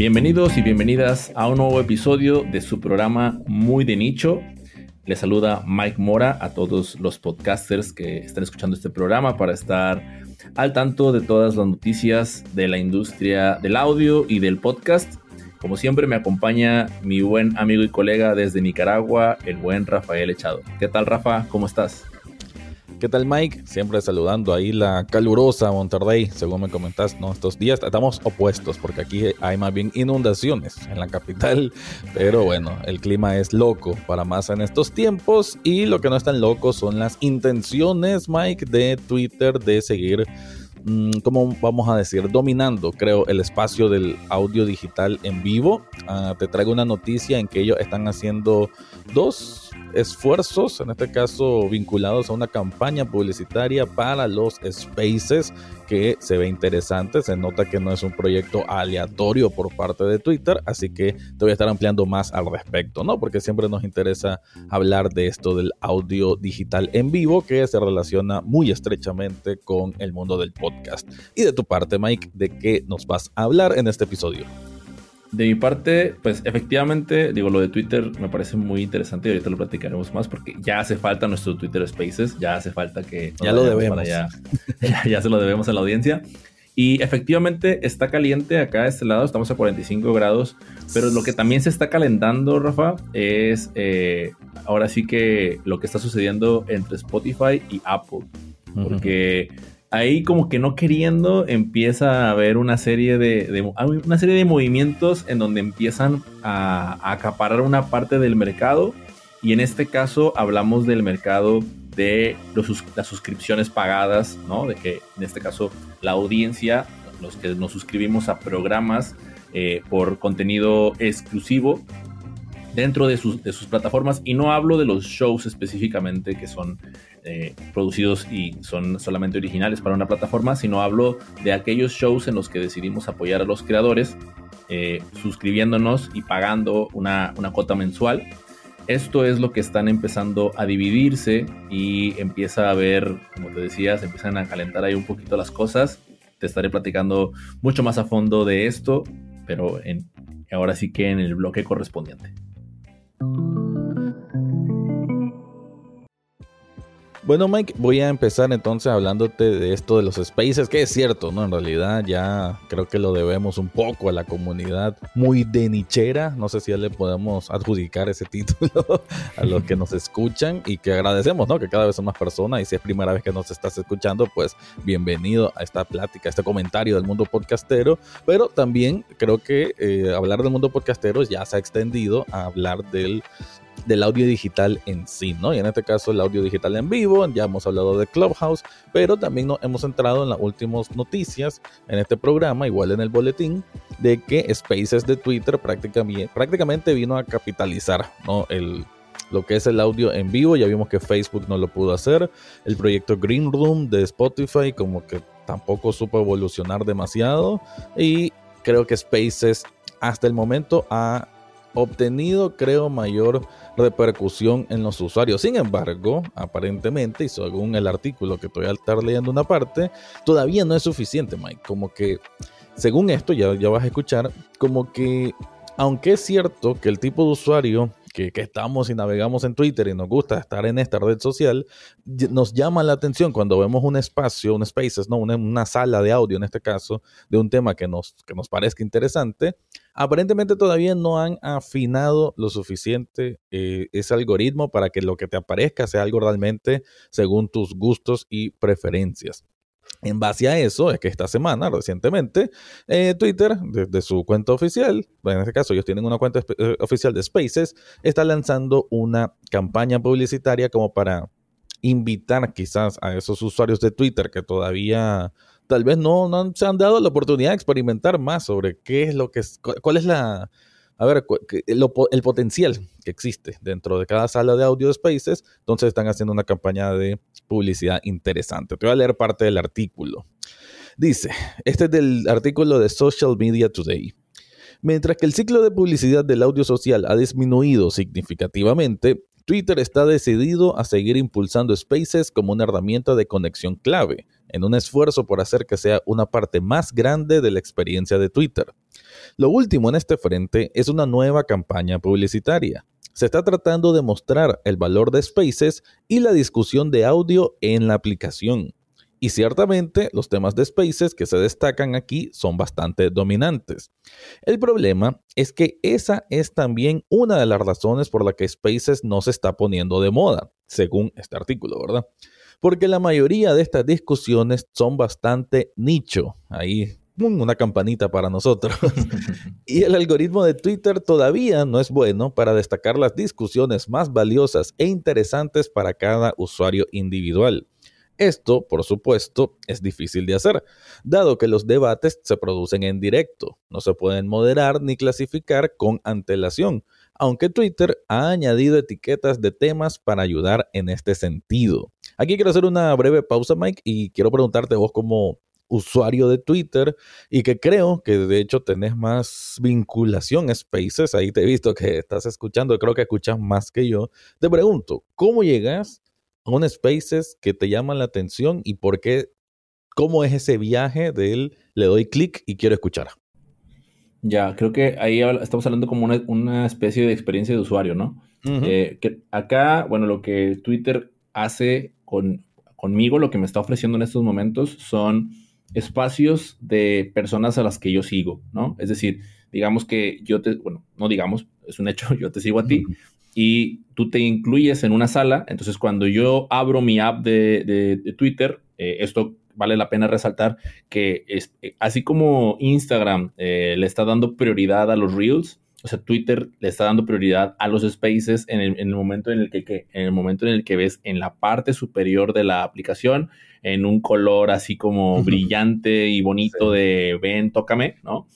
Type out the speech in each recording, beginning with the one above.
Bienvenidos y bienvenidas a un nuevo episodio de su programa Muy de Nicho. Les saluda Mike Mora a todos los podcasters que están escuchando este programa para estar al tanto de todas las noticias de la industria del audio y del podcast. Como siempre me acompaña mi buen amigo y colega desde Nicaragua, el buen Rafael Echado. ¿Qué tal Rafa? ¿Cómo estás? ¿Qué tal Mike? Siempre saludando ahí la calurosa Monterrey, según me comentas, ¿no? Estos días estamos opuestos porque aquí hay más bien inundaciones en la capital, pero bueno, el clima es loco para más en estos tiempos y lo que no es tan loco son las intenciones, Mike, de Twitter de seguir ¿cómo vamos a decir? Dominando, creo, el espacio del audio digital en vivo. Ah, te traigo una noticia en que ellos están haciendo dos esfuerzos, en este caso vinculados a una campaña publicitaria para los spaces que se ve interesante, se nota que no es un proyecto aleatorio por parte de Twitter, así que te voy a estar ampliando más al respecto, ¿no? Porque siempre nos interesa hablar de esto del audio digital en vivo que se relaciona muy estrechamente con el mundo del podcast. Y de tu parte, Mike, ¿de qué nos vas a hablar en este episodio? De mi parte, pues efectivamente, digo, lo de Twitter me parece muy interesante y ahorita lo platicaremos más porque ya hace falta nuestro Twitter Spaces, ya hace falta que... Ya lo debemos. Ya, ya, se lo debemos a la audiencia. Y efectivamente está caliente acá de este lado, estamos a 45 grados, pero lo que también se está calentando, Rafa, es eh, ahora sí que lo que está sucediendo entre Spotify y Apple. Porque ahí como que no queriendo empieza a haber una serie de, una serie de movimientos en donde empiezan a, acaparar una parte del mercado y en este caso hablamos del mercado de las suscripciones pagadas, ¿no? De que en este caso la audiencia, los que nos suscribimos a programas eh, por contenido exclusivo, dentro de sus, de sus, plataformas y no hablo de los shows específicamente que son eh, producidos y son solamente originales para una plataforma, sino hablo de aquellos shows en los que decidimos apoyar a los creadores eh, suscribiéndonos y pagando una, una cuota mensual. Esto es lo que están empezando a dividirse y empieza a haber, como te decía, se empiezan a calentar ahí un poquito las cosas. Te estaré platicando mucho más a fondo de esto, pero ahora sí que en el bloque correspondiente. Bueno, Mike, voy a empezar entonces hablándote de esto de los spaces, que es cierto, ¿no? En realidad ya creo que lo debemos un poco a la comunidad muy de nichera. No sé si ya le podemos adjudicar ese título a los que nos escuchan y que agradecemos, ¿no? Que cada vez son más personas y si es primera vez que nos estás escuchando, pues bienvenido a esta plática, a este comentario del mundo podcastero. Pero también creo que eh, hablar del mundo podcastero ya se ha extendido a hablar del del audio digital en sí, ¿no? Y en este caso el audio digital en vivo, ya hemos hablado de Clubhouse, pero también nos hemos entrado en las últimas noticias en este programa, igual en el boletín, de que Spaces de Twitter prácticamente, vino a capitalizar, ¿no? Lo que es el audio en vivo, ya vimos que Facebook no lo pudo hacer, el proyecto Green Room de Spotify como que tampoco supo evolucionar demasiado y creo que Spaces hasta el momento ha obtenido, creo, mayor repercusión en los usuarios. Sin embargo, aparentemente, y según el artículo que estoy a estar leyendo una parte, todavía no es suficiente, Mike. Como que, según esto, ya, ya vas a escuchar, como que, aunque es cierto que el tipo de usuario que, estamos y navegamos en Twitter y nos gusta estar en esta red social, nos llama la atención cuando vemos un espacio, un spaces, ¿no? Una, una, sala de audio en este caso, de un tema que nos, que nos parezca interesante. Aparentemente todavía no han afinado lo suficiente eh, ese algoritmo para que lo que te aparezca sea algo realmente según tus gustos y preferencias. En base a eso, es que esta semana, recientemente, eh, Twitter, desde su cuenta oficial, en este caso ellos tienen una cuenta eh, oficial de Spaces, está lanzando una campaña publicitaria como para invitar quizás a esos usuarios de Twitter que todavía tal vez no, no se han dado la oportunidad de experimentar más sobre qué es lo que es, cuál es la, a ver, el potencial que existe dentro de cada sala de audio spaces, entonces están haciendo una campaña de publicidad interesante. Te voy a leer parte del artículo. Dice, este es del artículo de Social Media Today. Mientras que el ciclo de publicidad del audio social ha disminuido significativamente, Twitter está decidido a seguir impulsando Spaces como una herramienta de conexión clave, en un esfuerzo por hacer que sea una parte más grande de la experiencia de Twitter. Lo último en este frente es una nueva campaña publicitaria. Se está tratando de mostrar el valor de Spaces y la discusión de audio en la aplicación. Y ciertamente los temas de Spaces que se destacan aquí son bastante dominantes. El problema es que esa es también una de las razones por la que Spaces no se está poniendo de moda, según este artículo, ¿verdad? Porque la mayoría de estas discusiones son bastante nicho. Ahí una campanita para nosotros. y el algoritmo de Twitter todavía no es bueno para destacar las discusiones más valiosas e interesantes para cada usuario individual. Esto, por supuesto, es difícil de hacer, dado que los debates se producen en directo, no se pueden moderar ni clasificar con antelación, aunque Twitter ha añadido etiquetas de temas para ayudar en este sentido. Aquí quiero hacer una breve pausa, Mike, y quiero preguntarte vos como usuario de Twitter y que creo que de hecho tenés más vinculación a Spaces, ahí te he visto que estás escuchando, creo que escuchas más que yo. Te pregunto, ¿cómo llegas un Spaces que te llaman la atención y por qué, cómo es ese viaje de él, le doy clic y quiero escuchar. Ya, creo que ahí estamos hablando como una, especie de experiencia de usuario, ¿no? Eh, que acá, bueno, lo que Twitter hace con, conmigo, lo que me está ofreciendo en estos momentos son espacios de personas a las que yo sigo, ¿no? Es decir, digamos que yo te, bueno, no digamos, es un hecho, yo te sigo a ti, y tú te incluyes en una sala. Entonces, cuando yo abro mi app de, Twitter, eh, esto vale la pena resaltar que es, eh, así como Instagram eh, le está dando prioridad a los Reels, o sea, Twitter le está dando prioridad a los Spaces en el, momento en el que, en el momento en el que ves en la parte superior de la aplicación en un color así como brillante y bonito de ven, tócame, ¿no?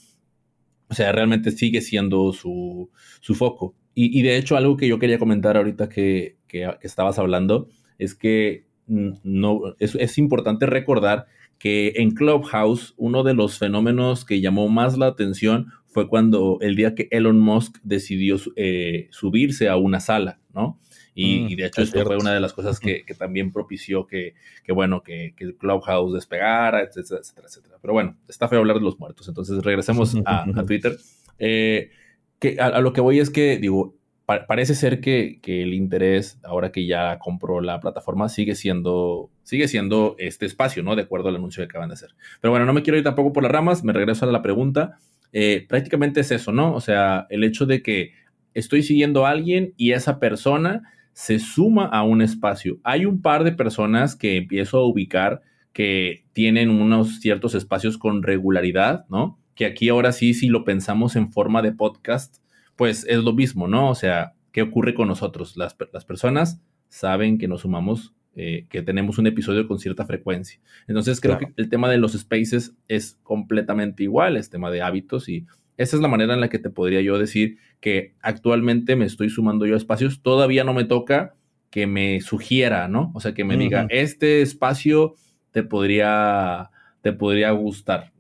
O sea, realmente sigue siendo su, su foco. Y, de hecho, algo que yo quería comentar ahorita que, estabas hablando es que mm, no, es, importante recordar que en Clubhouse uno de los fenómenos que llamó más la atención fue cuando el día que Elon Musk decidió eh, subirse a una sala, ¿no? Y, mm, de hecho esto fue una de las cosas que, también propició que, bueno, que, el Clubhouse despegara, etcétera, etcétera, Pero bueno, está feo hablar de los muertos. Entonces regresemos a, a Twitter. Eh, a, lo que voy es que, digo, parece ser que, el interés, ahora que ya compró la plataforma, sigue siendo, sigue siendo este espacio, ¿no? De acuerdo al anuncio que acaban de hacer. Pero bueno, no me quiero ir tampoco por las ramas, me regreso a la pregunta. Eh, prácticamente es eso, ¿no? O sea, el hecho de que estoy siguiendo a alguien y esa persona se suma a un espacio. Hay un par de personas que empiezo a ubicar que tienen unos ciertos espacios con regularidad, ¿no? que aquí ahora sí, si lo pensamos en forma de podcast, pues es lo mismo, ¿no? O sea, ¿qué ocurre con nosotros? Las, personas saben que nos sumamos, eh, que tenemos un episodio con cierta frecuencia. Entonces creo que el tema de los spaces es completamente igual, es tema de hábitos y esa es la manera en la que te podría yo decir que actualmente me estoy sumando yo a espacios. Todavía no me toca que me sugiera, ¿no? O sea, que me diga, este espacio te podría, te podría gustar.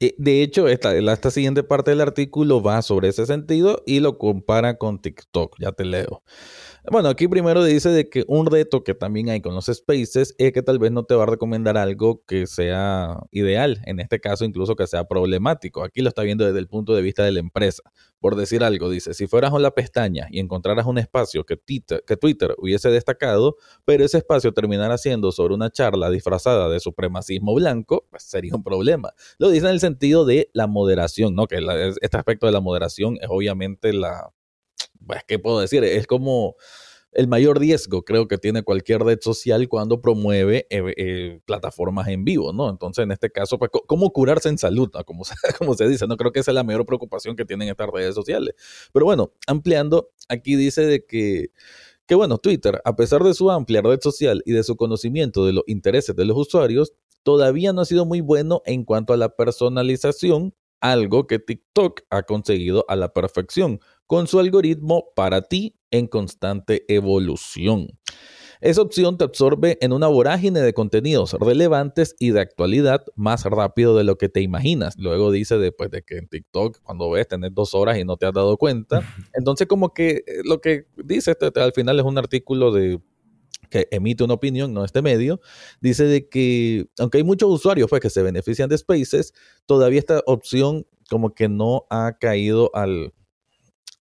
De hecho, esta, esta siguiente parte del artículo va sobre ese sentido y lo compara con TikTok. Ya te leo. Bueno, aquí primero dice de que un reto que también hay con los spaces es que tal vez no te va a recomendar algo que sea ideal, en este caso incluso que sea problemático. Aquí lo está viendo desde el punto de vista de la empresa. Por decir algo, dice, si fueras a la pestaña y encontraras un espacio que Twitter, que Twitter hubiese destacado, pero ese espacio terminara siendo sobre una charla disfrazada de supremacismo blanco, pues sería un problema. Lo dice en el sentido de la moderación, ¿no? Que este aspecto de la moderación es obviamente la pues, ¿qué puedo decir? Es como el mayor riesgo creo que tiene cualquier red social cuando promueve eh, eh, plataformas en vivo, ¿no? Entonces, en este caso, pues, ¿cómo curarse en salud? Como, como se dice, no creo que esa es la mayor preocupación que tienen estas redes sociales. Pero bueno, ampliando, aquí dice de que, que, bueno, Twitter, a pesar de su amplia red social y de su conocimiento de los intereses de los usuarios, todavía no ha sido muy bueno en cuanto a la personalización, algo que TikTok ha conseguido a la perfección con su algoritmo para ti en constante evolución. Esa opción te absorbe en una vorágine de contenidos relevantes y de actualidad más rápido de lo que te imaginas. Luego dice después de que en TikTok, cuando ves, tenés dos horas y no te has dado cuenta. Entonces, como que eh, lo que dice este, al final es un artículo de que emite una opinión, no este medio, dice de que aunque hay muchos usuarios pues, que se benefician de Spaces, todavía esta opción como que no ha caído al,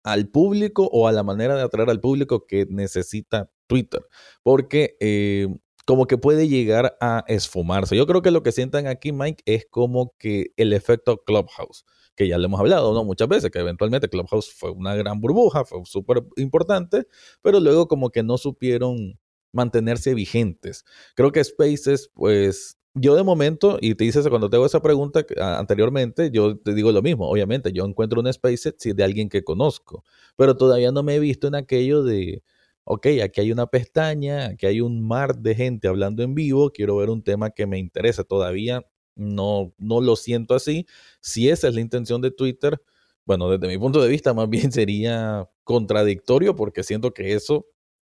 al público o a la manera de atraer al público que necesita Twitter, porque eh, como que puede llegar a esfumarse. Yo creo que lo que sientan aquí, Mike, es como que el efecto Clubhouse, que ya le hemos hablado ¿no? muchas veces, que eventualmente Clubhouse fue una gran burbuja, fue súper importante, pero luego como que no supieron mantenerse vigentes. Creo que Spaces, pues yo de momento, y te dices cuando te hago esa pregunta anteriormente, yo te digo lo mismo. Obviamente, yo encuentro un Spaces de alguien que conozco, pero todavía no me he visto en aquello de, ok, aquí hay una pestaña, aquí hay un mar de gente hablando en vivo, quiero ver un tema que me interesa. Todavía no, no lo siento así. Si esa es la intención de Twitter, bueno, desde mi punto de vista, más bien sería contradictorio porque siento que eso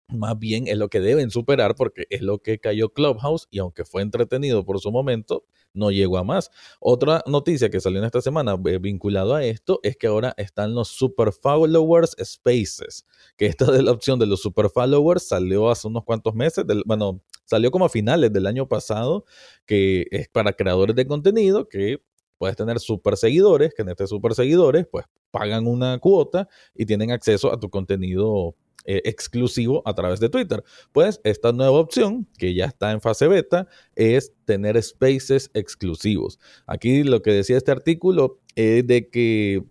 más bien es lo que deben superar porque es lo que cayó Clubhouse y aunque fue entretenido por su momento, no llegó a más. Otra noticia que salió en esta semana eh, vinculado a esto es que ahora están los super followers spaces, que esta de la opción de los super followers salió hace unos cuantos meses, bueno, salió como a finales del año pasado, que es para creadores de contenido que puedes tener super seguidores, que en este super seguidores pues pagan una cuota y tienen acceso a tu contenido eh, exclusivo a través de Twitter. Pues esta nueva opción, que ya está en fase beta, es tener spaces exclusivos. Aquí lo que decía este artículo es de que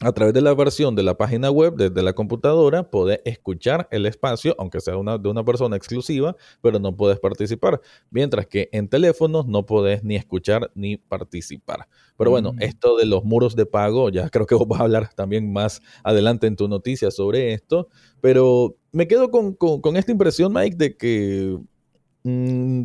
a través de la versión de la página web desde la computadora puedes escuchar el espacio, aunque sea una, de una persona exclusiva, pero no puedes participar. Mientras que en teléfonos no puedes ni escuchar ni participar. Pero bueno, mm. esto de los muros de pago, ya creo que vos vas a hablar también más adelante en tu noticia sobre esto. Pero me quedo con, esta impresión, Mike, de que mm,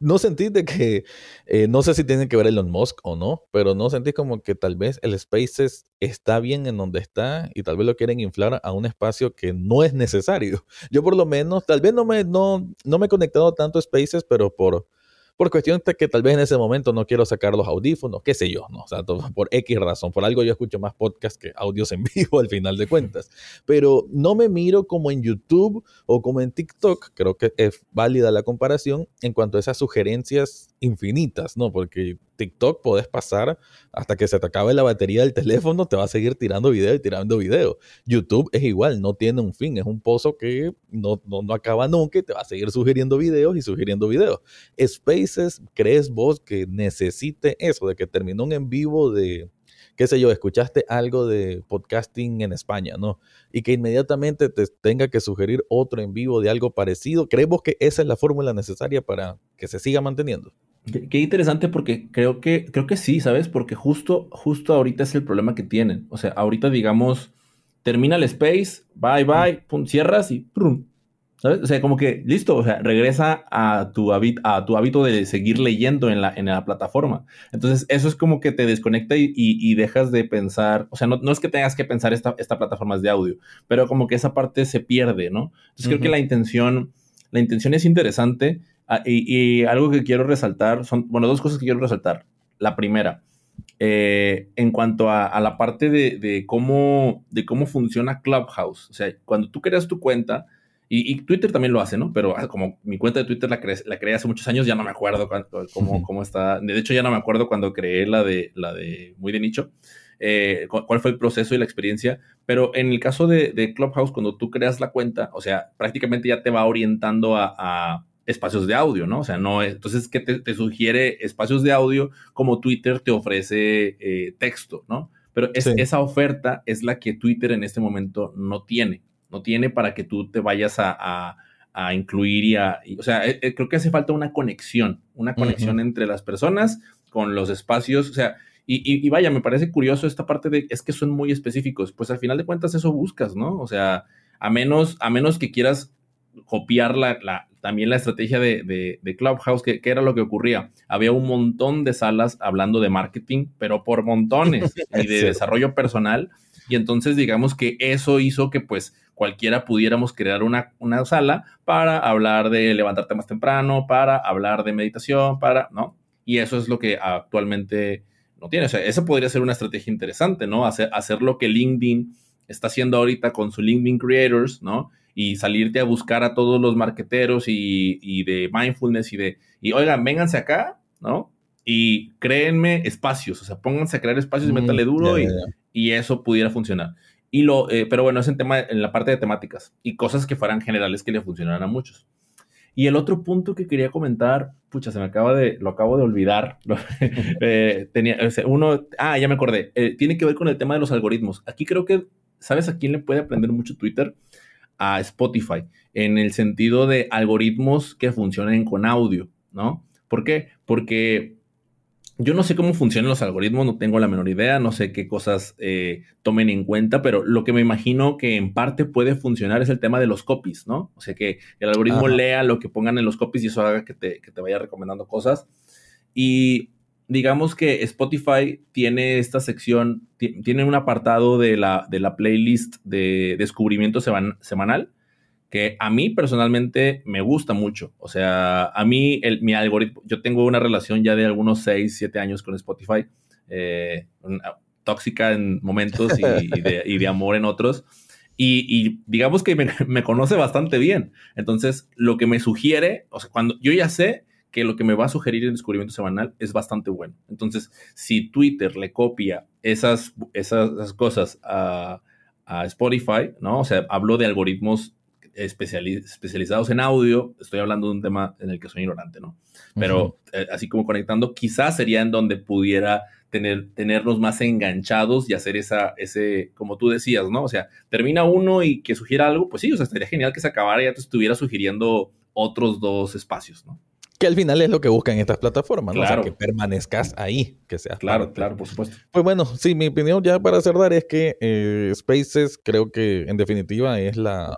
no sentí de que, eh, no sé si tiene que ver Elon Musk o no, pero no sentí como que tal vez el Spaces está bien en donde está y tal vez lo quieren inflar a un espacio que no es necesario. Yo por lo menos, tal vez no me, no, no me he conectado tanto a Spaces, pero por, por cuestión que tal vez en ese momento no quiero sacar los audífonos, qué sé yo, ¿no? O sea, por X razón, por algo yo escucho más podcasts que audios en vivo al final de cuentas. Pero no me miro como en YouTube o como en TikTok, creo que es válida la comparación en cuanto a esas sugerencias infinitas, ¿no? Porque TikTok podés pasar hasta que se te acabe la batería del teléfono, te va a seguir tirando video y tirando video. YouTube es igual, no tiene un fin, es un pozo que no, no, acaba nunca y te va a seguir sugiriendo videos y sugiriendo videos. Spaces, ¿crees vos que necesite eso, de que terminó un en vivo de, qué sé yo, escuchaste algo de podcasting en España, ¿no? Y que inmediatamente te tenga que sugerir otro en vivo de algo parecido. ¿Creemos que esa es la fórmula necesaria para que se siga manteniendo? Qué, interesante porque creo que, creo que sí, ¿sabes? Porque justo, justo ahorita es el problema que tienen. O sea, ahorita digamos, termina el space, bye bye, pum, cierras y pum, ¿sabes? O sea, como que listo, o sea, regresa a tu, a tu hábito de seguir leyendo en la, en la plataforma. Entonces, eso es como que te desconecta y, dejas de pensar, o sea, no, no, es que tengas que pensar esta, esta plataforma es de audio, pero como que esa parte se pierde, ¿no? Entonces, creo que la intención, la intención es interesante Ah, y, algo que quiero resaltar, son, bueno, dos cosas que quiero resaltar. La primera, eh, en cuanto a, la parte de, cómo, de cómo funciona Clubhouse. O sea, cuando tú creas tu cuenta, y, Twitter también lo hace, ¿no? Pero ah, como mi cuenta de Twitter la, creé, la creé hace muchos años, ya no me acuerdo cómo, cómo, está. De hecho, ya no me acuerdo cuando creé la de, la de Muy de Nicho. Eh, cuál fue el proceso y la experiencia, pero en el caso de, Clubhouse, cuando tú creas la cuenta, o sea, prácticamente ya te va orientando a espacios de audio, ¿no? O sea, no es, entonces, ¿qué te, sugiere espacios de audio como Twitter te ofrece eh, texto, ¿no? Pero esa oferta es la que Twitter en este momento no tiene, no tiene para que tú te vayas a, incluir y a, o sea, eh, eh, creo que hace falta una conexión, una conexión entre las personas con los espacios, o sea, y, y, vaya, me parece curioso esta parte de, es que son muy específicos, pues al final de cuentas eso buscas, ¿no? O sea, a menos, a menos que quieras copiar la, también la estrategia de, Clubhouse, que, era lo que ocurría. Había un montón de salas hablando de marketing, pero por montones, y de desarrollo personal. Y entonces digamos que eso hizo que pues cualquiera pudiéramos crear una, una sala para hablar de levantarte más temprano, para hablar de meditación, para, ¿no? Y eso es lo que actualmente no tiene. O sea, eso podría ser una estrategia interesante, ¿no? Hacer, hacer lo que LinkedIn está haciendo ahorita con su LinkedIn Creators, ¿no? Y salirte a buscar a todos los marqueteros y, de mindfulness y de, y oigan, vénganse acá, ¿no? Y créenme espacios, o sea, pónganse a crear espacios y mm, métale duro y, y, eso pudiera funcionar. Y lo, eh, pero bueno, es en, tema, en la parte de temáticas y cosas que fueran generales que le funcionaran a muchos. Y el otro punto que quería comentar, pucha, se me acaba de, lo acabo de olvidar. Eh, tenía, uno, ah, ya me acordé, eh, tiene que ver con el tema de los algoritmos. Aquí creo que, ¿sabes a quién le puede aprender mucho Twitter? A Spotify, en el sentido de algoritmos que funcionen con audio, ¿no? ¿Por qué? Porque yo no sé cómo funcionan los algoritmos, no tengo la menor idea, no sé qué cosas eh, tomen en cuenta, pero lo que me imagino que en parte puede funcionar es el tema de los copies, ¿no? O sea, que el algoritmo lea lo que pongan en los copies y eso haga que te, vaya recomendando cosas. Y digamos que Spotify tiene esta sección, tiene un apartado de la, de la playlist de descubrimiento semanal que a mí personalmente me gusta mucho. O sea, a mí el, mi algoritmo, yo tengo una relación ya de algunos 6, 7 años con Spotify, eh, tóxica en momentos y, de, amor en otros. Y, digamos que me, conoce bastante bien. Entonces, lo que me sugiere, o sea, cuando yo ya sé que lo que me va a sugerir en descubrimiento semanal es bastante bueno. Entonces, si Twitter le copia esas, esas, cosas a, a Spotify, ¿no? O sea, hablo de algoritmos especializados en audio, estoy hablando de un tema en el que soy ignorante, ¿no? Pero eh, así como conectando, quizás sería en donde pudiera tener, tenernos más enganchados y hacer esa, ese, como tú decías, ¿no? O sea, termina uno y que sugiera algo, pues sí, o sea, estaría genial que se acabara y ya te estuviera sugiriendo otros dos espacios, ¿no? Que al final es lo que buscan estas plataformas, ¿no? O sea, que permanezcas ahí, que seas. Claro, claro, por supuesto. Pues bueno, sí, mi opinión ya para cerrar es que eh, Spaces creo que en definitiva es la,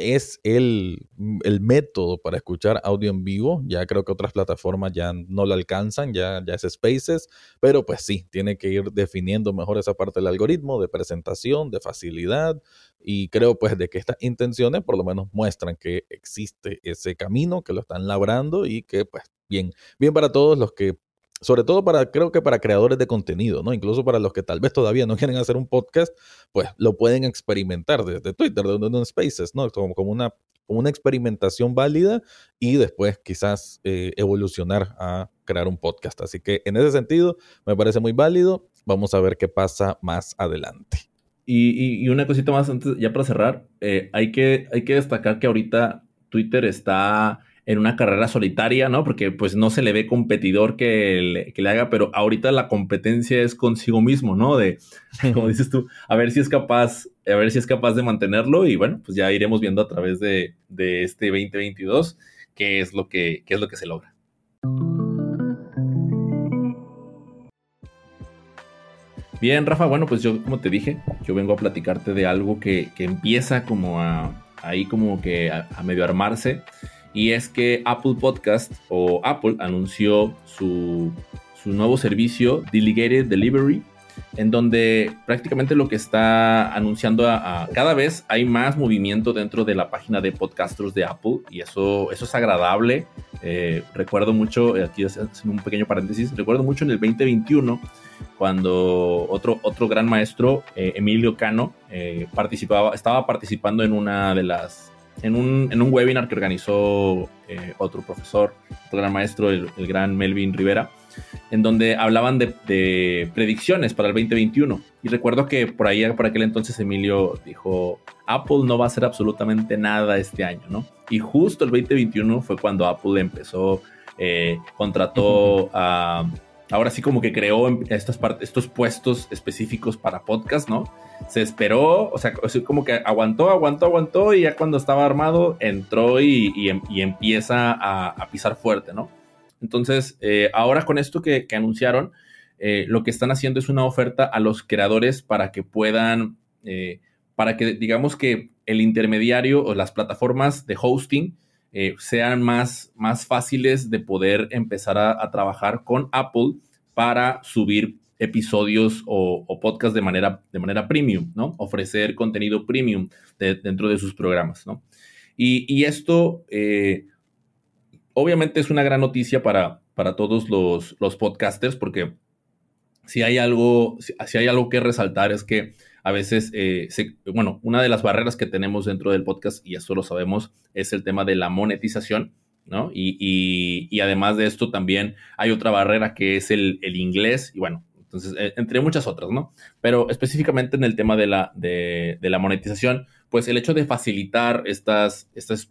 es el, el, método para escuchar audio en vivo. Ya creo que otras plataformas ya no lo alcanzan, ya, ya es Spaces, pero pues sí, tiene que ir definiendo mejor esa parte del algoritmo de presentación, de facilidad, y creo pues de que estas intenciones por lo menos muestran que existe ese camino, que lo están labrando y que pues bien, bien para todos los que sobre todo para, creo que para creadores de contenido, ¿no? Incluso para los que tal vez todavía no quieren hacer un podcast, pues lo pueden experimentar desde Twitter, desde un Spaces, ¿no? Como, como una, una experimentación válida y después quizás eh, evolucionar a crear un podcast. Así que en ese sentido me parece muy válido. Vamos a ver qué pasa más adelante. Y, una cosita más antes, ya para cerrar, eh, hay, que, hay que destacar que ahorita Twitter está en una carrera solitaria, ¿no? Porque pues no se le ve competidor que le, haga, pero ahorita la competencia es consigo mismo, ¿no? De, como dices tú, a ver si es capaz, a ver si es capaz de mantenerlo y bueno, pues ya iremos viendo a través de, este 2022 qué es lo que, qué es lo que se logra. Bien, Rafa, bueno, pues yo, como te dije, yo vengo a platicarte de algo que, empieza como a, ahí como que a medio armarse y es que Apple Podcast o Apple anunció su, nuevo servicio Delegated Delivery, en donde prácticamente lo que está anunciando a, cada vez hay más movimiento dentro de la página de podcasters de Apple y eso, eso es agradable. Eh, recuerdo mucho, eh, aquí haciendo un pequeño paréntesis, recuerdo mucho en el 2021 cuando otro, otro gran maestro, eh, Emilio Cano, participaba, estaba participando en una de las en un, en un webinar que organizó eh, otro profesor, otro gran maestro, el, gran Melvin Rivera, en donde hablaban de, predicciones para el 2021. Y recuerdo que por ahí, por aquel entonces, Emilio dijo, Apple no va a hacer absolutamente nada este año, ¿no? Y justo el 2021 fue cuando Apple empezó, eh, contrató a ahora sí como que creó estos puestos específicos para podcast, ¿no? Se esperó, o sea, como que aguantó, aguantó, aguantó y ya cuando estaba armado entró y, em, empieza a, pisar fuerte, ¿no? Entonces, eh, ahora con esto que, anunciaron, eh, lo que están haciendo es una oferta a los creadores para que puedan, eh, para que digamos que el intermediario o las plataformas de hosting eh, sean más, más fáciles de poder empezar a, trabajar con Apple para subir episodios o, podcasts de manera, de manera premium, ¿no? Ofrecer contenido premium dentro de sus programas, ¿no? Y, esto, eh, obviamente, es una gran noticia para, para todos los, los podcasters, porque si hay algo, si hay algo que resaltar es que a veces, eh, bueno, una de las barreras que tenemos dentro del podcast, y esto lo sabemos, es el tema de la monetización, ¿no? Y, además de esto también hay otra barrera que es el, inglés, y bueno, entonces, eh, entre muchas otras, ¿no? Pero específicamente en el tema de la, de, la monetización, pues el hecho de facilitar esta,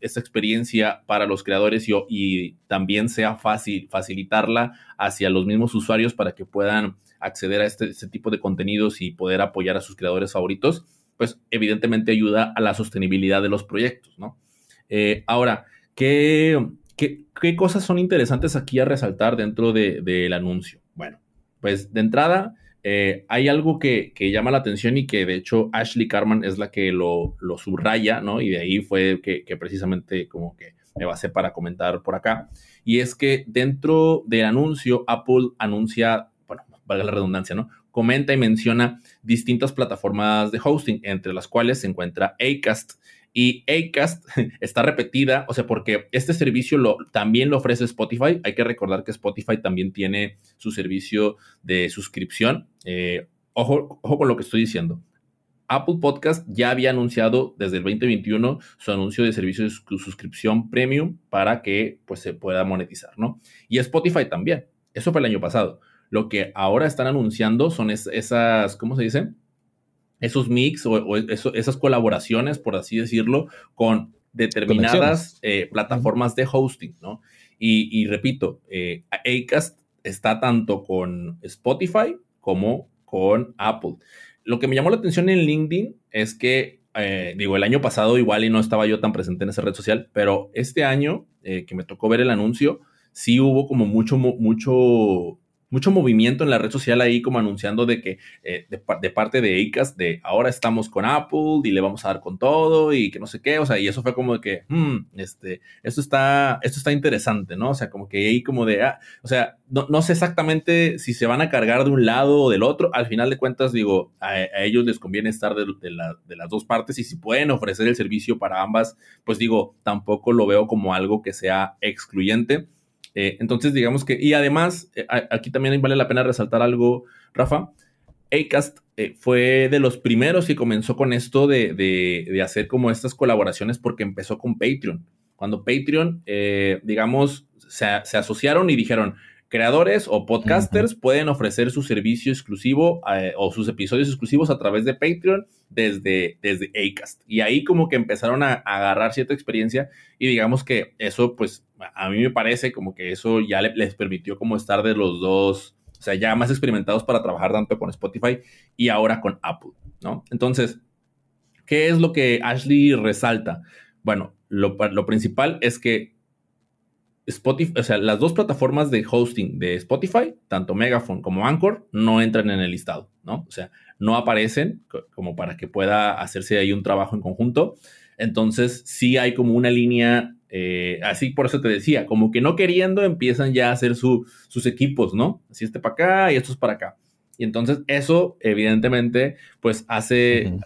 experiencia para los creadores y, también sea fácil facilitarla hacia los mismos usuarios para que puedan acceder a este, este, tipo de contenidos y poder apoyar a sus creadores favoritos, pues evidentemente ayuda a la sostenibilidad de los proyectos, ¿no? Eh, ahora, ¿qué, ¿qué, cosas son interesantes aquí a resaltar dentro del anuncio? Bueno, pues de entrada, eh, hay algo que, llama la atención y que de hecho Ashley Carman es la que lo, subraya, ¿no? Y de ahí fue que, precisamente como que me basé para comentar por acá. Y es que dentro del anuncio, Apple anuncia valga la redundancia, ¿no? Comenta y menciona distintas plataformas de hosting, entre las cuales se encuentra Acast. Y Acast está repetida, o sea, porque este servicio lo, también lo ofrece Spotify. Hay que recordar que Spotify también tiene su servicio de suscripción. Eh, ojo, ojo con lo que estoy diciendo. Apple Podcast ya había anunciado desde el 2021 su anuncio de servicio de suscripción premium para que pues, se pueda monetizar, ¿no? Y Spotify también. Eso fue el año pasado. Lo que ahora están anunciando son esas, ¿cómo se dice? Esos mix o, esas colaboraciones, por así decirlo, con determinadas eh, plataformas de hosting, ¿no? Y, repito, eh, Acast está tanto con Spotify como con Apple. Lo que me llamó la atención en LinkedIn es que, eh, digo, el año pasado igual y no estaba yo tan presente en esa red social, pero este año que me tocó ver el anuncio, sí hubo como mucho, mucho mucho movimiento en la red social ahí como anunciando de que eh, de, parte de ICAS de ahora estamos con Apple y le vamos a dar con todo y que no sé qué, o sea, y eso fue como de que, hmm, este, esto está, esto está interesante, ¿no? O sea, como que ahí como de, ah, o sea, no, sé exactamente si se van a cargar de un lado o del otro, al final de cuentas, digo, a, ellos les conviene estar de, de las dos partes y si pueden ofrecer el servicio para ambas, pues digo, tampoco lo veo como algo que sea excluyente eh, entonces, digamos que, y además, eh, aquí también vale la pena resaltar algo, Rafa. Acast eh, fue de los primeros que comenzó con esto de, hacer como estas colaboraciones porque empezó con Patreon. Cuando Patreon, digamos, se, asociaron y dijeron, creadores o podcasters pueden ofrecer su servicio exclusivo o sus episodios exclusivos a través de Patreon desde, desde Acast. Y ahí como que empezaron a, a agarrar cierta experiencia y digamos que eso pues a mí me parece como que eso ya les permitió como estar de los dos, o sea, ya más experimentados para trabajar tanto con Spotify y ahora con Apple, ¿no? Entonces, ¿qué es lo que Ashley resalta? Bueno, lo, principal es que Spotify, o sea, las dos plataformas de hosting de Spotify, tanto Megaphone como Anchor, no entran en el listado, ¿no? O sea, no aparecen como para que pueda hacerse ahí un trabajo en conjunto. Entonces, sí hay como una línea eh, así por eso te decía, como que no queriendo empiezan ya a hacer sus equipos, ¿no? Así este para acá y esto es para acá. Y entonces eso, evidentemente, pues hace,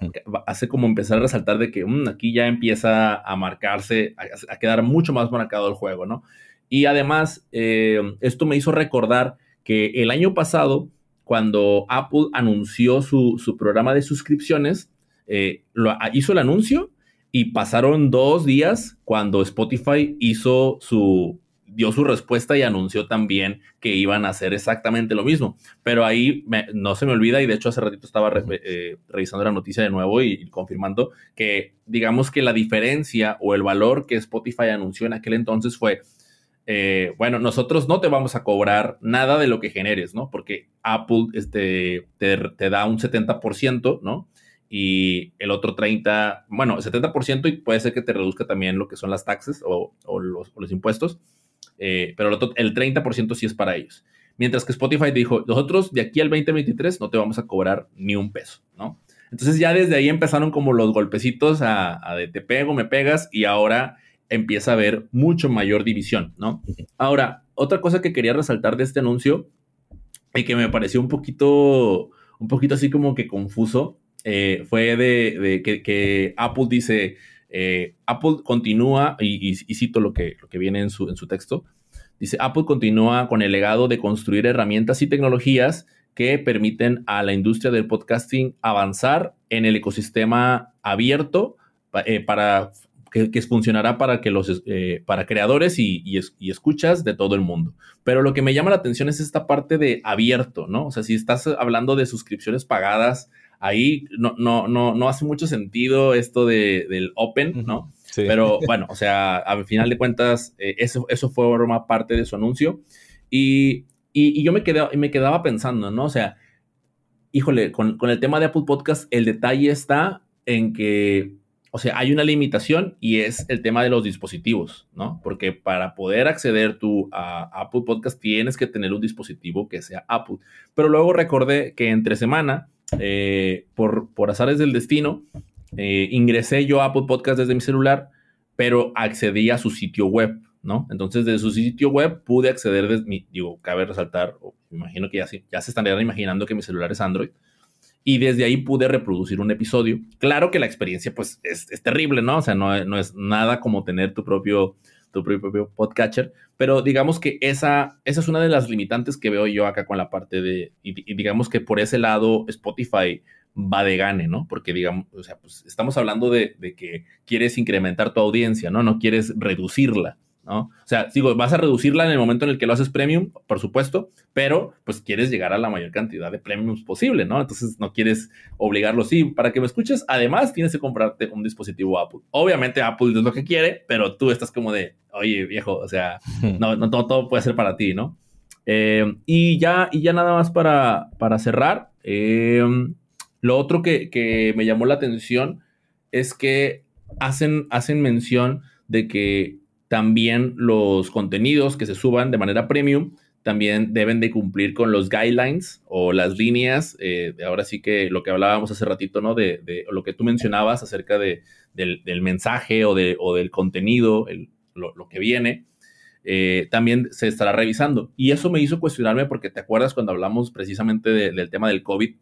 hace como empezar a resaltar de que mm, aquí ya empieza a marcarse, a, quedar mucho más marcado el juego, ¿no? Y además, eh, esto me hizo recordar que el año pasado, cuando Apple anunció su, programa de suscripciones, eh, lo, hizo el anuncio y pasaron dos días cuando Spotify hizo su, dio su respuesta y anunció también que iban a hacer exactamente lo mismo. Pero ahí no se me olvida, y de hecho hace ratito estaba eh, revisando la noticia de nuevo y, confirmando que digamos que la diferencia o el valor que Spotify anunció en aquel entonces fue, eh, bueno, nosotros no te vamos a cobrar nada de lo que generes, ¿no? Porque Apple este, te, te da un 70%, ¿no? Y el otro 30, bueno, 70% y puede ser que te reduzca también lo que son las taxes o, los, impuestos, eh, pero el, 30% sí es para ellos. Mientras que Spotify dijo, nosotros de aquí al 2023 no te vamos a cobrar ni un peso, ¿no? Entonces ya desde ahí empezaron como los golpecitos a, de te pego, me pegas y ahora empieza a haber mucho mayor división, ¿no? Ahora, otra cosa que quería resaltar de este anuncio y que me pareció un poquito, un poquito así como que confuso, eh, fue de, que, Apple dice, eh, Apple continúa, y, cito lo que, lo que viene en su, en su texto, dice, Apple continúa con el legado de construir herramientas y tecnologías que permiten a la industria del podcasting avanzar en el ecosistema abierto eh, para que, funcionará para que los para creadores y, escuchas de todo el mundo. Pero lo que me llama la atención es esta parte de abierto, ¿no? O sea, si estás hablando de suscripciones pagadas, ahí no, no, no, no hace mucho sentido esto de, del open, ¿no? Pero bueno, o sea, al final de cuentas, eh, eso, eso fue una parte de su anuncio. Y, y, yo me, quedé, me quedaba pensando, ¿no? O sea, híjole, con, con el tema de Apple Podcast, el detalle está en que o sea, hay una limitación y es el tema de los dispositivos, ¿no? Porque para poder acceder tú a Apple Podcast tienes que tener un dispositivo que sea Apple. Pero luego recordé que entre semana, eh, por, por azares del destino, eh, ingresé yo a Apple Podcast desde mi celular, pero accedí a su sitio web, ¿no? Entonces, desde su sitio web pude acceder, desde mi, digo, cabe resaltar, me imagino que ya, ya se están imaginando que mi celular es Android, y desde ahí pude reproducir un episodio. Claro que la experiencia pues es, terrible, ¿no? O sea, no, no, es nada como tener tu propio, tu propio podcatcher, pero digamos que esa, esa es una de las limitantes que veo yo acá con la parte de, y, digamos que por ese lado Spotify va de gane, ¿no? Porque digamos, o sea, pues estamos hablando de, de que quieres incrementar tu audiencia, ¿no? No quieres reducirla. ¿no? O sea, digo, vas a reducirla en el momento en el que lo haces premium, por supuesto, pero pues quieres llegar a la mayor cantidad de premiums posible, ¿no? Entonces no quieres obligarlo. Sí, para que me escuches, además tienes que comprarte un dispositivo Apple. Obviamente Apple es lo que quiere, pero tú estás como de, oye, viejo, o sea, no, no todo, puede ser para ti, ¿no? Eh, y, ya, y ya nada más para, para cerrar, eh, lo otro que, que me llamó la atención es que hacen, hacen mención de que también los contenidos que se suban de manera premium también deben de cumplir con los guidelines o las líneas. Eh, ahora sí que lo que hablábamos hace ratito, ¿no? De, lo que tú mencionabas acerca de, del, mensaje o, de, o del contenido, lo, que viene. Eh, también se estará revisando. Y eso me hizo cuestionarme porque te acuerdas cuando hablamos precisamente del tema del COVID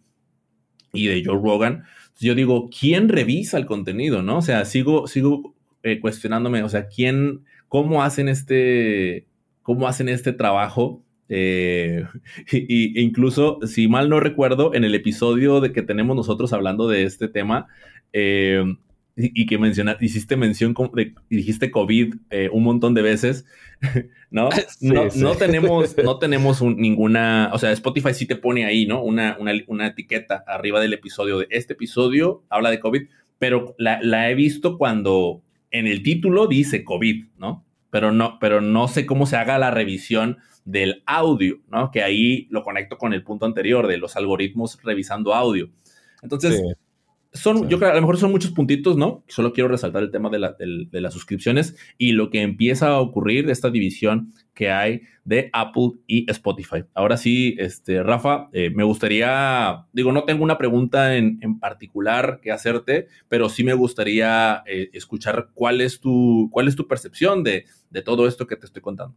y de Joe Rogan. Yo digo, ¿quién revisa el contenido? ¿No? O sea, sigo, sigo eh, cuestionándome, o sea, ¿quién, cómo hacen este, cómo hacen este trabajo. Eh, y, e incluso, si mal no recuerdo, en el episodio de que tenemos nosotros hablando de este tema, eh, y, que mencionaste, hiciste mención de, dijiste COVID eh, un montón de veces, ¿no? no, tenemos, no tenemos ninguna, o sea, Spotify sí te pone ahí, ¿no? Una, una, etiqueta arriba del episodio de este episodio, habla de COVID, pero la, la he visto cuando en el título dice COVID, ¿no? Pero no, pero no sé cómo se haga la revisión del audio, ¿no? Que ahí lo conecto con el punto anterior de los algoritmos revisando audio. Entonces, son, yo creo, a lo mejor son muchos puntitos, ¿no? Solo quiero resaltar el tema de, las suscripciones y lo que empieza a ocurrir de esta división que hay de Apple y Spotify. Ahora sí, este, Rafa, eh, me gustaría, digo, no tengo una pregunta en, particular que hacerte, pero sí me gustaría eh, escuchar cuál es tu, cuál es tu percepción de, todo esto que te estoy contando.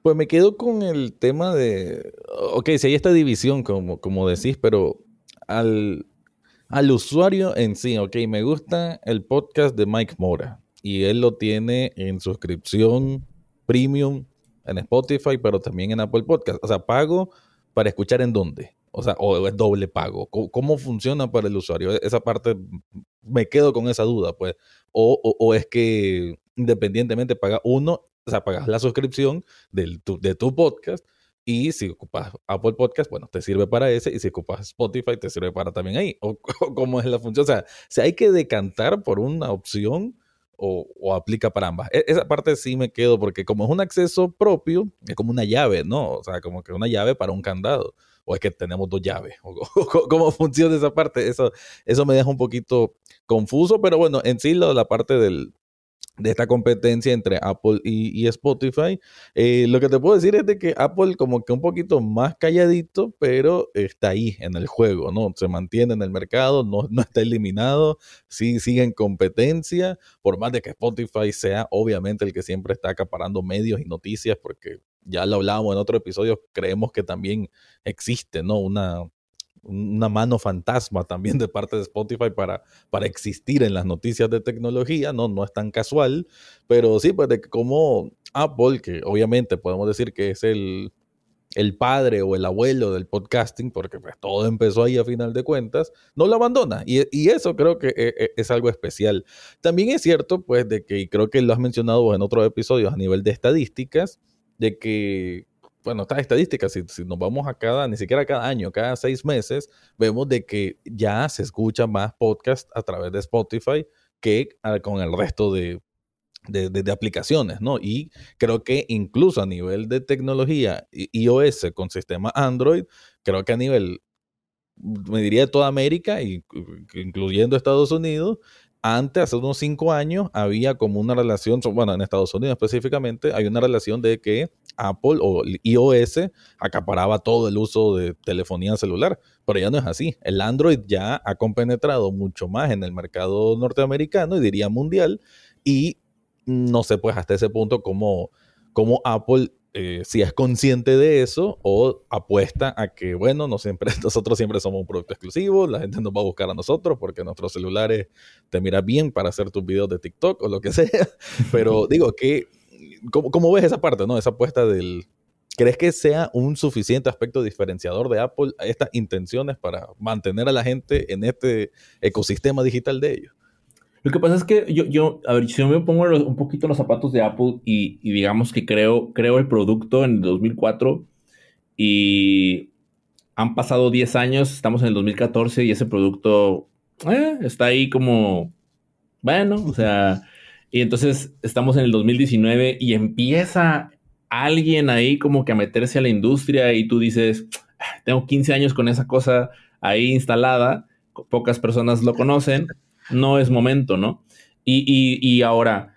Pues me quedo con el tema de, ok, si hay esta división, como, como decís, pero al, al usuario en sí, ok, me gusta el podcast de Mike Mora y él lo tiene en suscripción premium en Spotify, pero también en Apple Podcast. O sea, pago para escuchar en dónde. O sea, o es doble pago. ¿Cómo, funciona para el usuario? Esa parte me quedo con esa duda, pues. O, o, es que independientemente paga uno, o sea, pagas la suscripción del, de tu podcast y si ocupas Apple Podcast, bueno, te sirve para ese. Y si ocupas Spotify, te sirve para también ahí. O, cómo es la función. O sea, si hay que decantar por una opción o, o, aplica para ambas. E, esa parte sí me quedo porque como es un acceso propio, es como una llave, ¿no? O sea, como que una llave para un candado. O es que tenemos dos llaves. O, ¿Cómo funciona esa parte? Eso, eso me deja un poquito confuso, pero bueno, en sí la parte del, de esta competencia entre Apple y, Spotify. Eh, lo que te puedo decir es de que Apple como que un poquito más calladito, pero está ahí en el juego, ¿no? Se mantiene en el mercado, no, no está eliminado, sí, sigue en competencia, por más de que Spotify sea obviamente el que siempre está acaparando medios y noticias, porque ya lo hablábamos en otro episodio, creemos que también existe, ¿no? Una, una mano fantasma también de parte de Spotify para, para existir en las noticias de tecnología, no, no es tan casual, pero sí, pues de como Apple, que obviamente podemos decir que es el, el padre o el abuelo del podcasting, porque pues todo empezó ahí a final de cuentas, no lo abandona. Y, y eso creo que es, e, es, algo especial. También es cierto, pues, de que, y creo que lo has mencionado en otros episodios a nivel de estadísticas, de que bueno, estas estadísticas, si, nos vamos a cada, ni siquiera cada año, cada seis meses, vemos de que ya se escucha más podcast a través de Spotify que con el resto de, de, aplicaciones, ¿no? Y creo que incluso a nivel de tecnología iOS con sistema Android, creo que a nivel, me diría de toda América, incluyendo Estados Unidos, antes, hace unos cinco años, había como una relación, bueno, en Estados Unidos específicamente, hay una relación de que Apple o iOS acaparaba todo el uso de telefonía celular, pero ya no es así. El Android ya ha compenetrado mucho más en el mercado norteamericano y diría mundial, y no sé pues hasta ese punto cómo, cómo Apple eh, si es consciente de eso o apuesta a que, bueno, no siempre, nosotros siempre somos un producto exclusivo, la gente nos va a buscar a nosotros porque nuestros celulares te miran bien para hacer tus videos de TikTok o lo que sea. Pero digo que, ¿cómo, ves esa parte, no? Esa apuesta del... ¿Crees que sea un suficiente aspecto diferenciador de Apple estas intenciones para mantener a la gente en este ecosistema digital de ellos? Lo que pasa es que yo, yo a ver, si yo me pongo un poquito los zapatos de Apple y, digamos que creo, creo el producto en el 2004 y han pasado 10 años, estamos en el 2014 y ese producto eh, está ahí como, bueno, o sea, y entonces estamos en el 2019 y empieza alguien ahí como que a meterse a la industria y tú dices, ah, tengo 15 años con esa cosa ahí instalada, pocas personas lo conocen no es momento, ¿no? Y, ahora,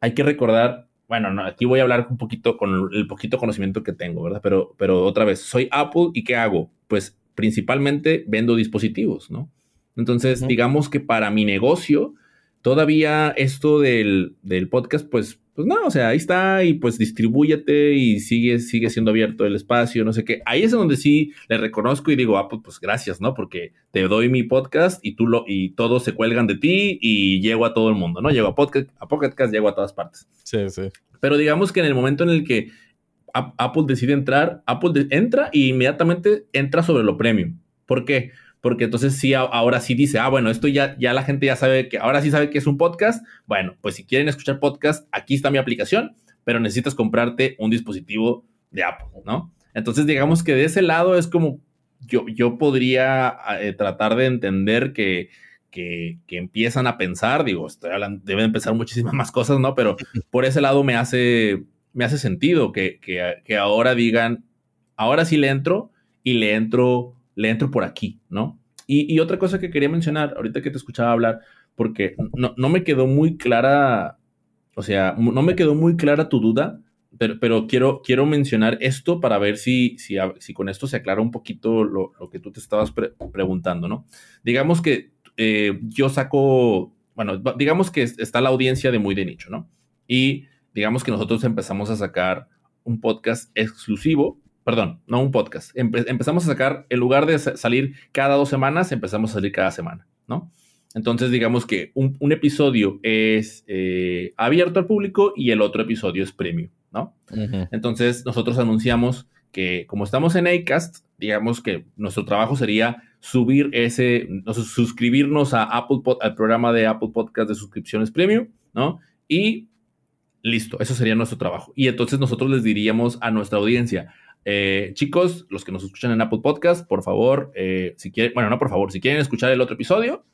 hay que recordar, bueno, no, aquí voy a hablar un poquito con el poquito conocimiento que tengo, ¿verdad? Pero, pero otra vez, soy Apple y ¿qué hago? Pues principalmente vendo dispositivos, ¿no? Entonces, digamos que para mi negocio, todavía esto del, del podcast, pues pues no, o sea, ahí está y pues distribúyete y sigue, sigue siendo abierto el espacio, no sé qué. Ahí es donde sí le reconozco y digo, ah, pues, pues, gracias, ¿no? Porque te doy mi podcast y tú lo, y todos se cuelgan de ti y llego a todo el mundo, ¿no? Llego a podcast, a podcast, llego a todas partes. Sí, sí. Pero digamos que en el momento en el que Apple decide entrar, Apple entra y inmediatamente entra sobre lo premium. ¿Por qué? porque entonces sí, ahora sí dice, ah, bueno, esto ya, ya la gente ya sabe que, ahora sí sabe que es un podcast. Bueno, pues si quieren escuchar podcast, aquí está mi aplicación, pero necesitas comprarte un dispositivo de Apple, ¿no? Entonces, digamos que de ese lado es como yo, yo podría eh, tratar de entender que, que, empiezan a pensar, digo, estoy hablando, deben empezar muchísimas más cosas, ¿no? Pero por ese lado me hace, me hace sentido que, que, que ahora digan, ahora sí le entro y le entro le entro por aquí, ¿no? Y, otra cosa que quería mencionar, ahorita que te escuchaba hablar, porque no, me quedó muy clara, o sea, no me quedó muy clara tu duda, pero, pero quiero, quiero mencionar esto para ver si, si, si con esto se aclara un poquito lo, que tú te estabas preguntando, ¿no? Digamos que eh, yo saco, bueno, digamos que está la audiencia de muy de nicho, ¿no? Y digamos que nosotros empezamos a sacar un podcast exclusivo perdón, no un podcast. empezamos a sacar, en lugar de salir cada dos semanas, empezamos a salir cada semana, ¿no? Entonces, digamos que un, episodio es eh, abierto al público y el otro episodio es premium, ¿no? Entonces, nosotros anunciamos que como estamos en Acast, digamos que nuestro trabajo sería subir ese, suscribirnos a Apple al programa de Apple Podcast de suscripciones premium, ¿no? Y listo, eso sería nuestro trabajo. Y entonces nosotros les diríamos a nuestra audiencia, eh, chicos, los que nos escuchan en Apple Podcast, por favor, eh, si quieren, bueno, no por favor, si quieren escuchar el otro episodio,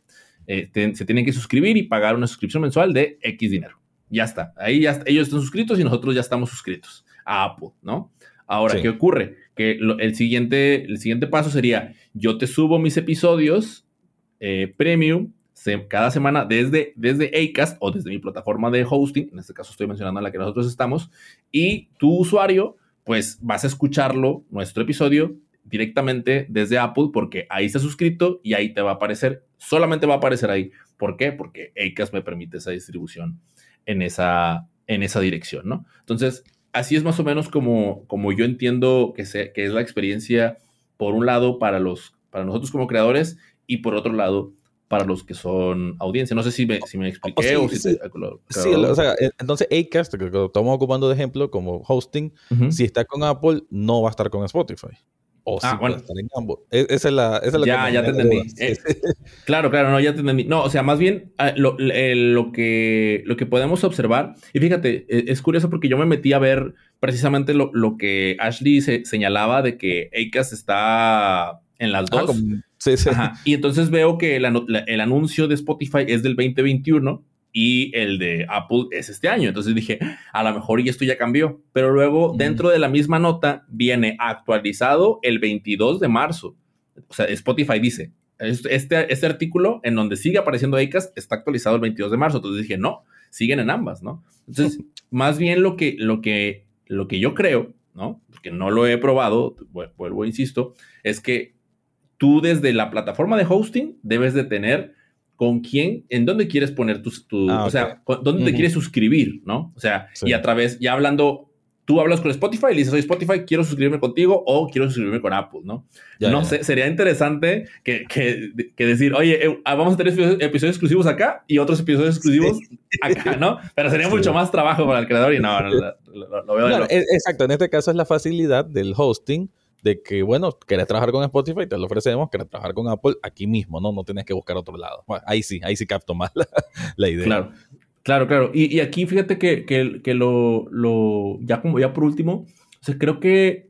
eh, se tienen que suscribir y pagar una suscripción mensual de X dinero. Ya está. Ahí ya ellos están suscritos y nosotros ya estamos suscritos a Apple, ¿no? Ahora, ¿qué ocurre? Que el, siguiente, el siguiente paso sería, yo te subo mis episodios premium cada semana desde, desde Acast o desde mi plataforma de hosting, en este caso estoy mencionando la que nosotros estamos, y tu usuario, pues vas a escucharlo, nuestro episodio, directamente desde Apple porque ahí está suscrito y ahí te va a aparecer, solamente va a aparecer ahí. ¿Por qué? Porque Acast me permite esa distribución en esa, en esa dirección, ¿no? Entonces, así es más o menos como, como yo entiendo que, que es la experiencia, por un lado, para, los, para nosotros como creadores y por otro lado, para los que son audiencia. No sé si me, si me expliqué o, si sí, o sea, entonces Acast, que lo estamos ocupando de ejemplo como hosting, si está con Apple, no va a estar con Spotify. O ah, bueno. estar en ambos. E, esa es la, esa es la ya, ya te entendí. Eh, claro, claro, no, ya te entendí. No, o sea, más bien ah, lo, lo, que, lo que podemos observar, y fíjate, e, es curioso porque yo me metí a ver precisamente lo, lo que Ashley se, señalaba de que Acast está en las ah, dos. Sí, sí. Y entonces veo que el, el anuncio de Spotify es del 2021 y el de Apple es este año. Entonces dije, a lo mejor y esto ya cambió. Pero luego dentro de la misma nota viene actualizado el 22 de marzo. O sea, Spotify dice, este, este artículo en donde sigue apareciendo Acast está actualizado el 22 de marzo. Entonces dije, no, siguen en ambas, ¿no? Entonces, más bien lo que, lo que, lo que yo creo, ¿no? Porque no lo he probado, vuelvo, insisto, es que tú desde la plataforma de hosting debes de tener con quién, en dónde quieres poner tu, ah, o sea, dónde te quieres suscribir, ¿no? O sea, y a través, ya hablando, tú hablas con Spotify y le dices, oye, Spotify, quiero suscribirme contigo o quiero suscribirme con Apple, ¿no? no sé, sería interesante que, que, decir, oye, eh, ah, vamos a tener episodios exclusivos acá y otros episodios exclusivos acá, ¿no? Pero sería mucho más trabajo para el creador y no, lo, veo. E, exacto, en este caso es la facilidad del hosting de que, bueno, querés trabajar con Spotify, te lo ofrecemos, querés trabajar con Apple aquí mismo, ¿no? No tienes que buscar otro lado. ahí sí, ahí sí capto más la, idea. Claro, claro, claro. Y, aquí fíjate que, que, lo, lo, ya como ya por último, o sea, creo que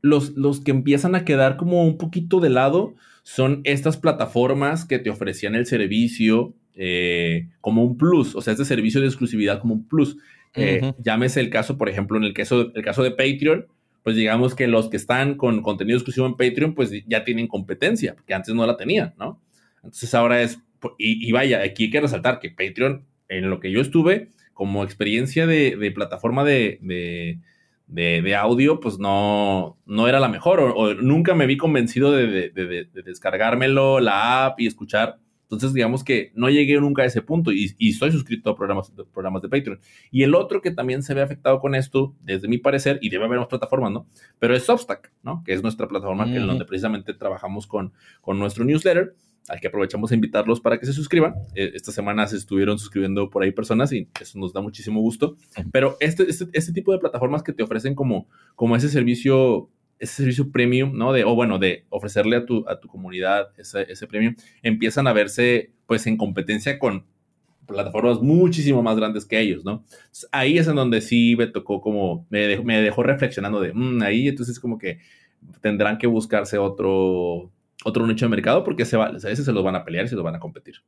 los, los que empiezan a quedar como un poquito de lado son estas plataformas que te ofrecían el servicio eh, como un plus, o sea, este servicio de exclusividad como un plus. Eh, llámese el caso, por ejemplo, en el caso, el caso de Patreon, pues digamos que los que están con contenido exclusivo en Patreon, pues ya tienen competencia, porque antes no la tenían, ¿no? Entonces ahora es, y, vaya, aquí hay que resaltar que Patreon, en lo que yo estuve, como experiencia de, plataforma de, de, audio, pues no, no era la mejor, o, nunca me vi convencido de, descargármelo, la app y escuchar entonces, digamos que no llegué nunca a ese punto y, y estoy suscrito a programas, programas de Patreon. Y el otro que también se ve afectado con esto, desde mi parecer, y debe haber más plataformas, ¿no? Pero es Substack, ¿no? Que es nuestra plataforma en donde precisamente trabajamos con, con nuestro newsletter al que aprovechamos a invitarlos para que se suscriban. Eh, esta semana se estuvieron suscribiendo por ahí personas y eso nos da muchísimo gusto. Pero este, este, este, tipo de plataformas que te ofrecen como, como ese servicio ese servicio premium, ¿no? De, o bueno, de ofrecerle a tu, a tu comunidad ese, ese premium, empiezan a verse pues en competencia con plataformas muchísimo más grandes que ellos, ¿no? ahí es en donde sí me tocó como, me dejó, reflexionando de, mm, ahí entonces como que tendrán que buscarse otro, otro nicho de mercado porque se va, a veces se los van a pelear y se los van a competir.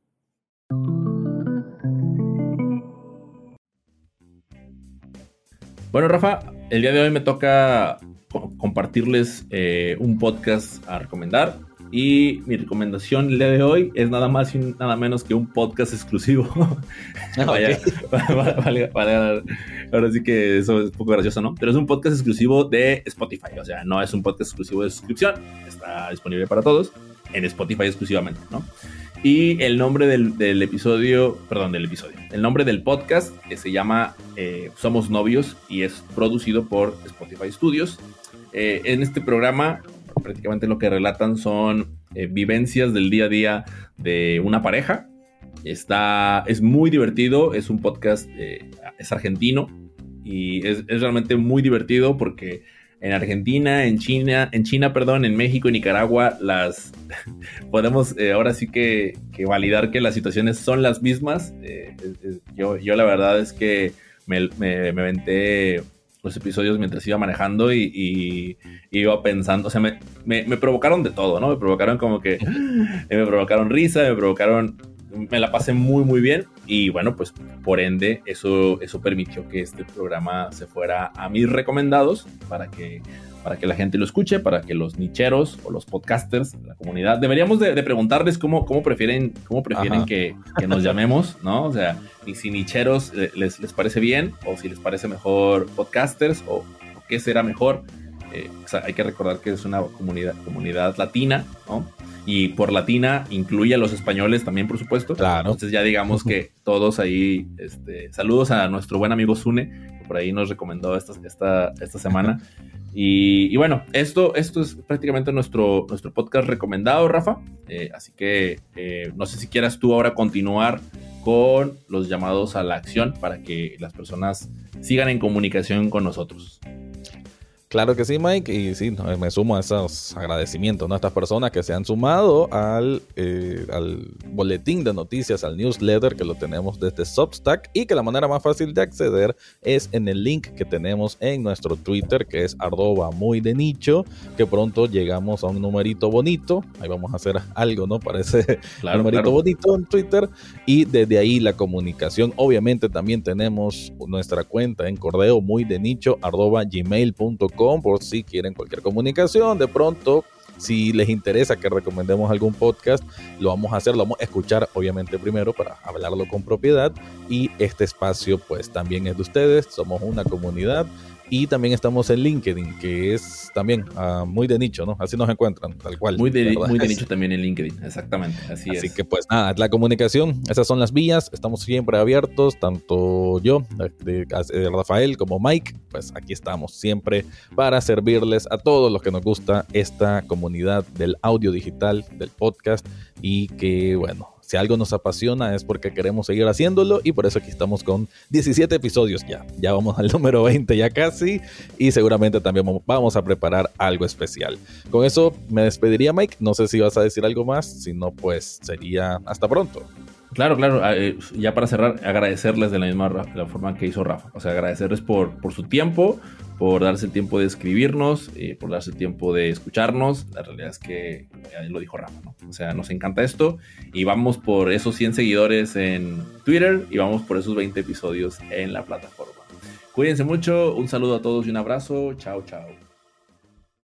Bueno, Rafa, el día de hoy me toca compartirles eh, un podcast a recomendar. Y mi recomendación el día de hoy es nada más y nada menos que un podcast exclusivo. Ah, ahora sí que eso es un poco gracioso, ¿no? Pero es un podcast exclusivo de Spotify. O sea, no es un podcast exclusivo de suscripción. Está disponible para todos en Spotify exclusivamente, ¿no? Y el nombre del, episodio, perdón, del episodio, el nombre del podcast que se llama eh, Somos Novios y es producido por Spotify Studios. Eh, en este programa prácticamente lo que relatan son eh, vivencias del día a día de una pareja. Está, es muy divertido, es un podcast, eh, es argentino y es, realmente muy divertido porque en Argentina, en China, en China, perdón, en México y Nicaragua, las podemos ahora sí que, validar que las situaciones son las mismas. yo, yo la verdad es que me, me venté los episodios mientras iba manejando y, iba pensando, o sea, me, me, provocaron de todo, ¿no? Me provocaron como que, me provocaron risa, me provocaron, me la pasé muy, muy bien y bueno, pues por ende eso, eso permitió que este programa se fuera a mis recomendados para que para que la gente lo escuche, para que los nicheros o los podcasters, la comunidad, deberíamos de, preguntarles cómo, cómo prefieren, cómo prefieren que, nos llamemos, ¿no? O sea, y si nicheros eh, les, les parece bien o si les parece mejor podcasters o, qué será mejor. Eh, hay que recordar que es una comunidad, comunidad latina, ¿no? Y por latina incluye a los españoles también, por supuesto. Claro. Entonces ya digamos que todos ahí, este, saludos a nuestro buen amigo Sune, que por ahí nos recomendó esta, esta, esta semana. Y, bueno, esto, esto es prácticamente nuestro, nuestro podcast recomendado, Rafa. Eh, así que eh, no sé si quieras tú ahora continuar con los llamados a la acción para que las personas sigan en comunicación con nosotros. Claro que sí, Mike, y sí, me sumo a esos agradecimientos, ¿no? A estas personas que se han sumado al, eh, al boletín de noticias, al newsletter que lo tenemos desde Substack y que la manera más fácil de acceder es en el link que tenemos en nuestro Twitter, que es arroba muy de nicho, que pronto llegamos a un numerito bonito, ahí vamos a hacer algo, ¿no? Parece claro, numerito bonito en Twitter, y desde ahí la comunicación, obviamente también tenemos nuestra cuenta en correo muy de nicho, arroba gmail.com por si quieren cualquier comunicación. De pronto, si les interesa que recomendemos algún podcast, lo vamos a hacer, lo vamos a escuchar obviamente primero para hablarlo con propiedad. Y este espacio pues también es de ustedes, somos una comunidad y también estamos en LinkedIn, que es también uh, muy de nicho, ¿no? Así nos encuentran, tal cual. Muy de, muy de nicho también en LinkedIn, exactamente. Así, así que pues nada, la comunicación, esas son las vías, estamos siempre abiertos, tanto yo, de, de Rafael, como Mike, pues aquí estamos siempre para servirles a todos los que nos gusta esta comunidad del audio digital, del podcast y que bueno, si algo nos apasiona es porque queremos seguir haciéndolo y por eso aquí estamos con 17 episodios ya. Ya vamos al número 20 ya casi y seguramente también vamos a preparar algo especial. Con eso me despediría Mike. No sé si vas a decir algo más, si no pues sería hasta pronto. Claro, claro. Ah, eh, ya para cerrar, agradecerles de la misma la forma que hizo Rafa. O sea, agradecerles por, por su tiempo, por darse el tiempo de escribirnos, eh, por darse el tiempo de escucharnos. La realidad es que ya lo dijo Rafa, ¿no? O sea, nos encanta esto y vamos por esos 100 seguidores en Twitter y vamos por esos 20 episodios en la plataforma. Cuídense mucho, un saludo a todos y un abrazo. Chao, chao.